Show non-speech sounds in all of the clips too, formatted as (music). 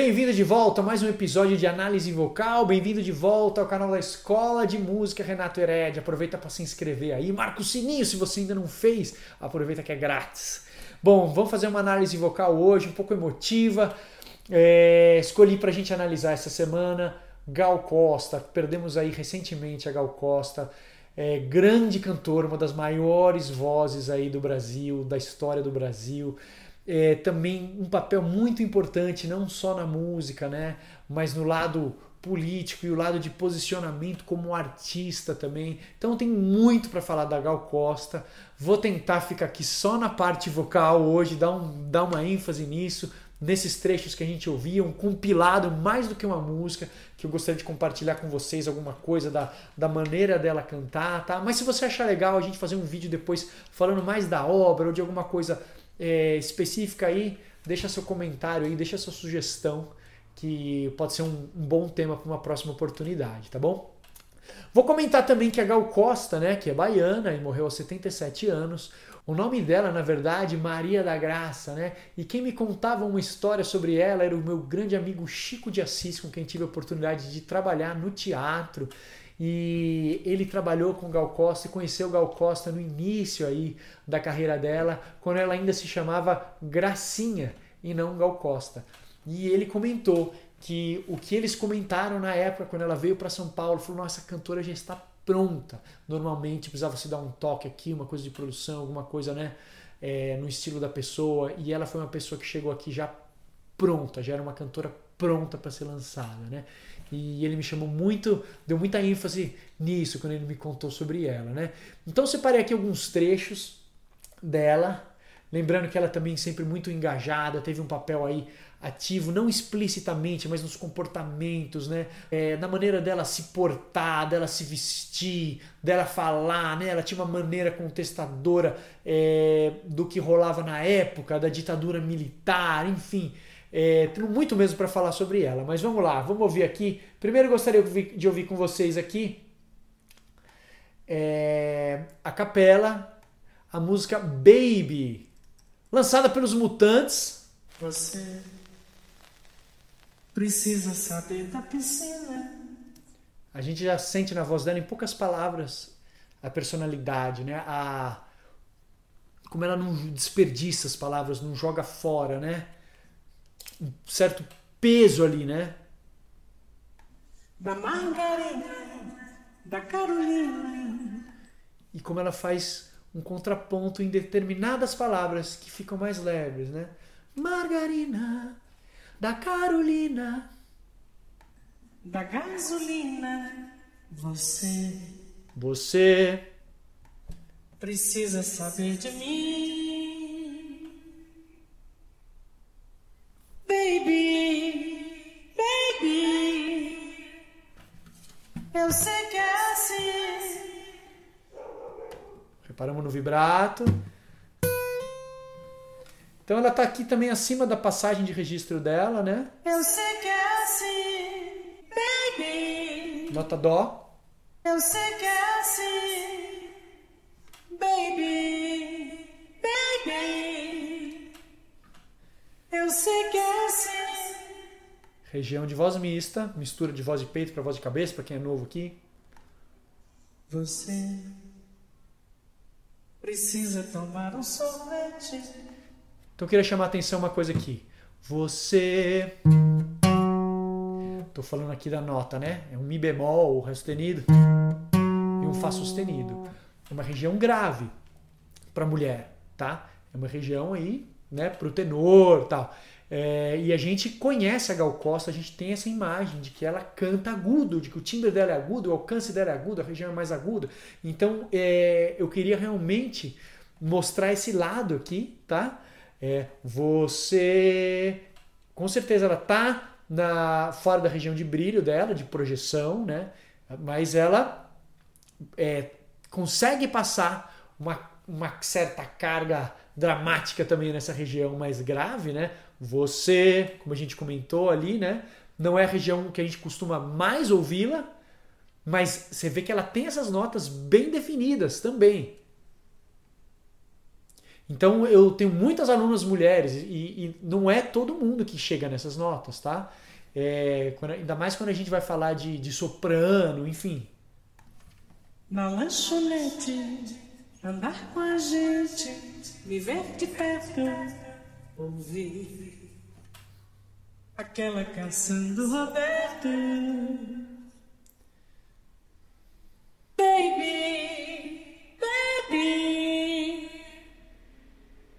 Bem-vindo de volta a mais um episódio de análise vocal. Bem-vindo de volta ao canal da Escola de Música Renato Hered. Aproveita para se inscrever aí, marca o sininho se você ainda não fez. Aproveita que é grátis. Bom, vamos fazer uma análise vocal hoje, um pouco emotiva. É, escolhi para a gente analisar essa semana Gal Costa. Perdemos aí recentemente a Gal Costa. É, grande cantora, uma das maiores vozes aí do Brasil, da história do Brasil é, também um papel muito importante, não só na música, né, mas no lado político e o lado de posicionamento como artista também. Então tem muito para falar da Gal Costa. Vou tentar ficar aqui só na parte vocal hoje, dar, um, dar uma ênfase nisso, nesses trechos que a gente ouvia, um compilado mais do que uma música, que eu gostaria de compartilhar com vocês alguma coisa da, da maneira dela cantar, tá? Mas se você achar legal a gente fazer um vídeo depois falando mais da obra ou de alguma coisa é, específica aí, deixa seu comentário aí, deixa sua sugestão, que pode ser um, um bom tema para uma próxima oportunidade, tá bom? Vou comentar também que a Gal Costa, né, que é baiana e morreu aos 77 anos, o nome dela, na verdade, Maria da Graça, né? E quem me contava uma história sobre ela era o meu grande amigo Chico de Assis, com quem tive a oportunidade de trabalhar no teatro. E ele trabalhou com Gal Costa e conheceu Gal Costa no início aí da carreira dela, quando ela ainda se chamava Gracinha e não Gal Costa. E ele comentou que o que eles comentaram na época quando ela veio para São Paulo, falou: "Nossa, a cantora já está pronta. Normalmente precisava se dar um toque aqui, uma coisa de produção, alguma coisa, né, é, no estilo da pessoa. E ela foi uma pessoa que chegou aqui já pronta, já era uma cantora pronta para ser lançada, né? E ele me chamou muito, deu muita ênfase nisso quando ele me contou sobre ela, né? Então separei aqui alguns trechos dela, lembrando que ela também sempre muito engajada, teve um papel aí ativo, não explicitamente, mas nos comportamentos, né? É, na maneira dela se portar, dela se vestir, dela falar, né? Ela tinha uma maneira contestadora é, do que rolava na época, da ditadura militar, enfim. É, tenho muito mesmo para falar sobre ela, mas vamos lá, vamos ouvir aqui. Primeiro gostaria de ouvir com vocês aqui é, a capela, a música Baby, lançada pelos Mutantes. Você precisa saber da piscina. A gente já sente na voz dela, em poucas palavras, a personalidade, né? A como ela não desperdiça as palavras, não joga fora, né? Um certo peso ali, né? Da Margarina, da Carolina. E como ela faz um contraponto em determinadas palavras que ficam mais leves, né? Margarina, da Carolina, da gasolina. Você, você precisa saber de mim. Eu sei que é assim. Reparamos no vibrato. Então ela está aqui também acima da passagem de registro dela, né? Eu sei que é assim, baby. Nota dó. Eu sei que é assim, baby, baby. Eu sei que é Região de voz mista, mistura de voz de peito para voz de cabeça, para quem é novo aqui. Você precisa tomar um sorvete. Então eu queria chamar a atenção uma coisa aqui. Você. Estou falando aqui da nota, né? É um Mi bemol, o Ré sustenido, e um Fá sustenido. É uma região grave para mulher, tá? É uma região aí, né, para o tenor tal. É, e a gente conhece a Gal Costa, a gente tem essa imagem de que ela canta agudo, de que o timbre dela é agudo, o alcance dela é agudo, a região é mais aguda. Então é, eu queria realmente mostrar esse lado aqui, tá? É, você, com certeza ela tá na fora da região de brilho dela, de projeção, né? Mas ela é, consegue passar uma, uma certa carga dramática também nessa região mais grave, né? Você, como a gente comentou ali, né? Não é a região que a gente costuma mais ouvi-la, mas você vê que ela tem essas notas bem definidas também. Então eu tenho muitas alunas mulheres e, e não é todo mundo que chega nessas notas, tá? É, quando, ainda mais quando a gente vai falar de, de soprano, enfim. Na lanchonete, andar com a gente, me ver de perto, ouvir aquela canção do Roberto. Baby, baby,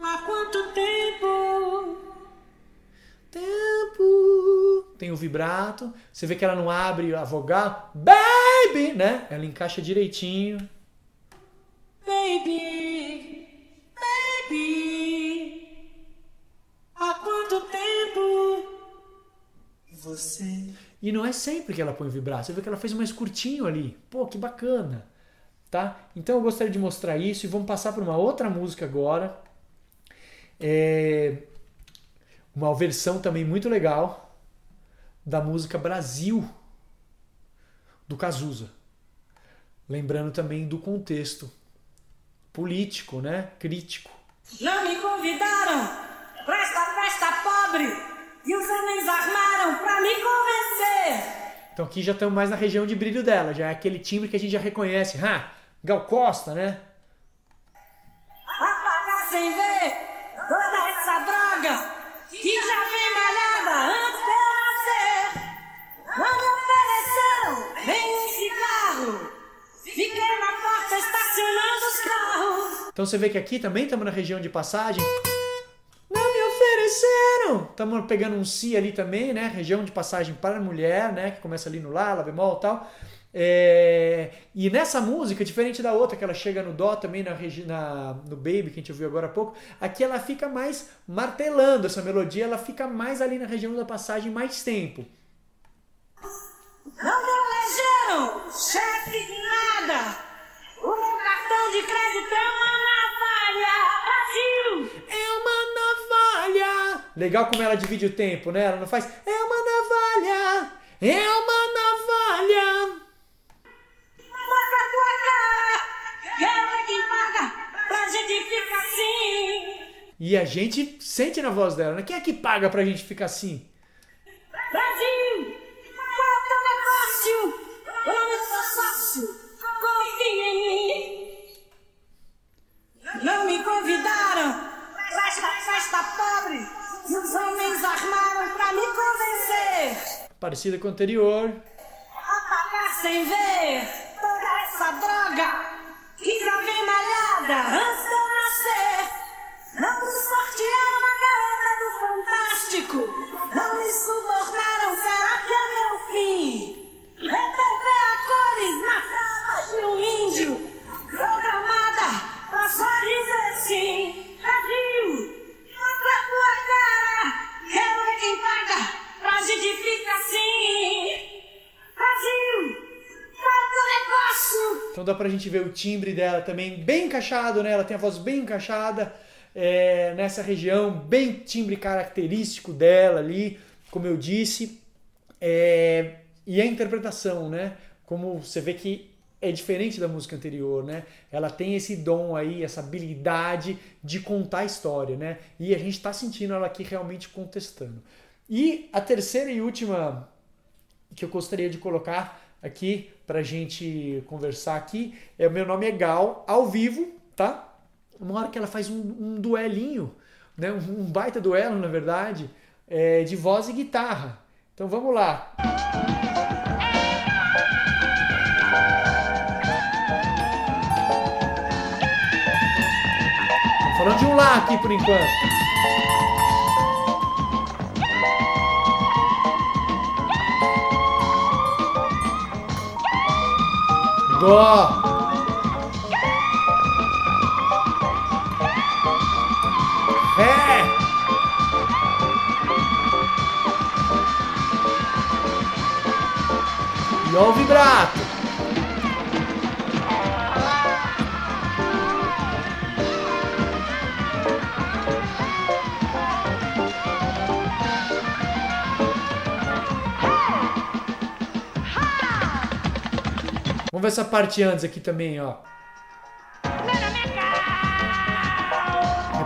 há quanto tempo? Tempo. Tem o vibrato. Você vê que ela não abre a vogal. Baby, né? Ela encaixa direitinho. Você E não é sempre que ela põe o vibrato. Você vê que ela fez mais curtinho ali. Pô, que bacana. Tá? Então eu gostaria de mostrar isso e vamos passar para uma outra música agora. É uma versão também muito legal da música Brasil do Cazuza. Lembrando também do contexto político, né? Crítico. não me convidaram pra esta festa pobre e os homens armaram pra me convencer. Então aqui já estamos mais na região de brilho dela, já é aquele timbre que a gente já reconhece. Ah, Gal Costa, né? Apagar sem ver toda essa droga que já vem malhada antes de eu nascer. Não me ofereceram nem um cigarro. Fiquei na porta estacionando os carros. Então você vê que aqui também estamos na região de passagem. Ofereceram! Estamos pegando um si ali também, né? Região de passagem para a mulher, né? Que começa ali no Lá, Lá bemol e tal. É, E nessa música, diferente da outra, que ela chega no Dó também, na, na- no Baby, que a gente ouviu agora há pouco, aqui ela fica mais martelando essa melodia, ela fica mais ali na região da passagem mais tempo. Não me chefe de nada. O cartão de crédito é uma navalha. Brasil! É uma navalha! Legal como ela divide o tempo, né? Ela não faz. É uma navalha! É uma navalha! Mostra a tua cara. Ver quem paga pra gente ficar assim. E a gente sente na voz dela, né? Quem é que paga pra gente ficar assim? Os homens armaram pra me convencer. Parecida com a anterior. Apagar sem ver toda essa droga que já vem malhada antes de eu nascer. Não me sortearam na garota do Fantástico. Não me Então dá pra gente ver o timbre dela também bem encaixado, né? Ela tem a voz bem encaixada é, nessa região, bem timbre característico dela ali, como eu disse. É, e a interpretação, né? Como você vê que é diferente da música anterior, né? Ela tem esse dom aí, essa habilidade de contar a história, né? E a gente está sentindo ela aqui realmente contestando. E a terceira e última que eu gostaria de colocar aqui pra gente conversar aqui é meu nome é Gal, ao vivo, tá? Uma hora que ela faz um, um duelinho, né? Um, um baita duelo, na verdade, é, de voz e guitarra. Então vamos lá. Falando de um lá aqui por enquanto. Dó. Ré. E ó o vibrato. Vamos ver essa parte antes aqui também, ó.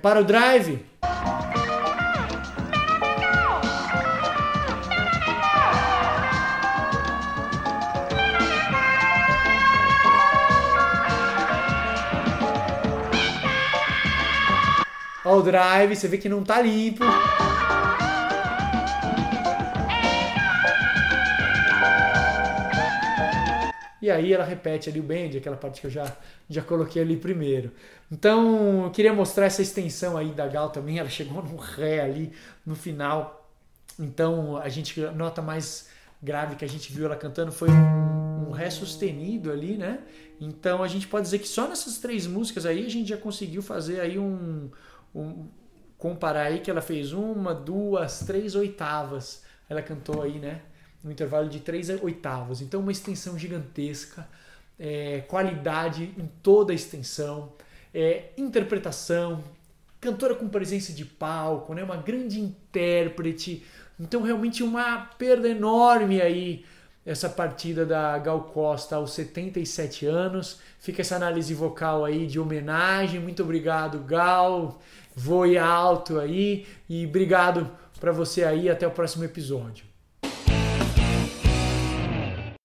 Para o drive. Ó o drive, você vê que não tá limpo. E aí ela repete ali o bend, aquela parte que eu já, já coloquei ali primeiro. Então, eu queria mostrar essa extensão aí da Gal também, (laughs) ela chegou no Ré ali no final. Então, a gente nota mais grave que a gente viu ela cantando foi um, um Ré sustenido ali, né? Então, a gente pode dizer que só nessas três músicas aí a gente já conseguiu fazer aí um, um comparar aí que ela fez uma, duas, três oitavas. Ela cantou aí, né? No intervalo de 3 oitavos. Então, uma extensão gigantesca, é, qualidade em toda a extensão, é, interpretação, cantora com presença de palco, né, uma grande intérprete. Então, realmente, uma perda enorme aí essa partida da Gal Costa aos 77 anos. Fica essa análise vocal aí de homenagem. Muito obrigado, Gal. Voe alto aí e obrigado para você aí. Até o próximo episódio.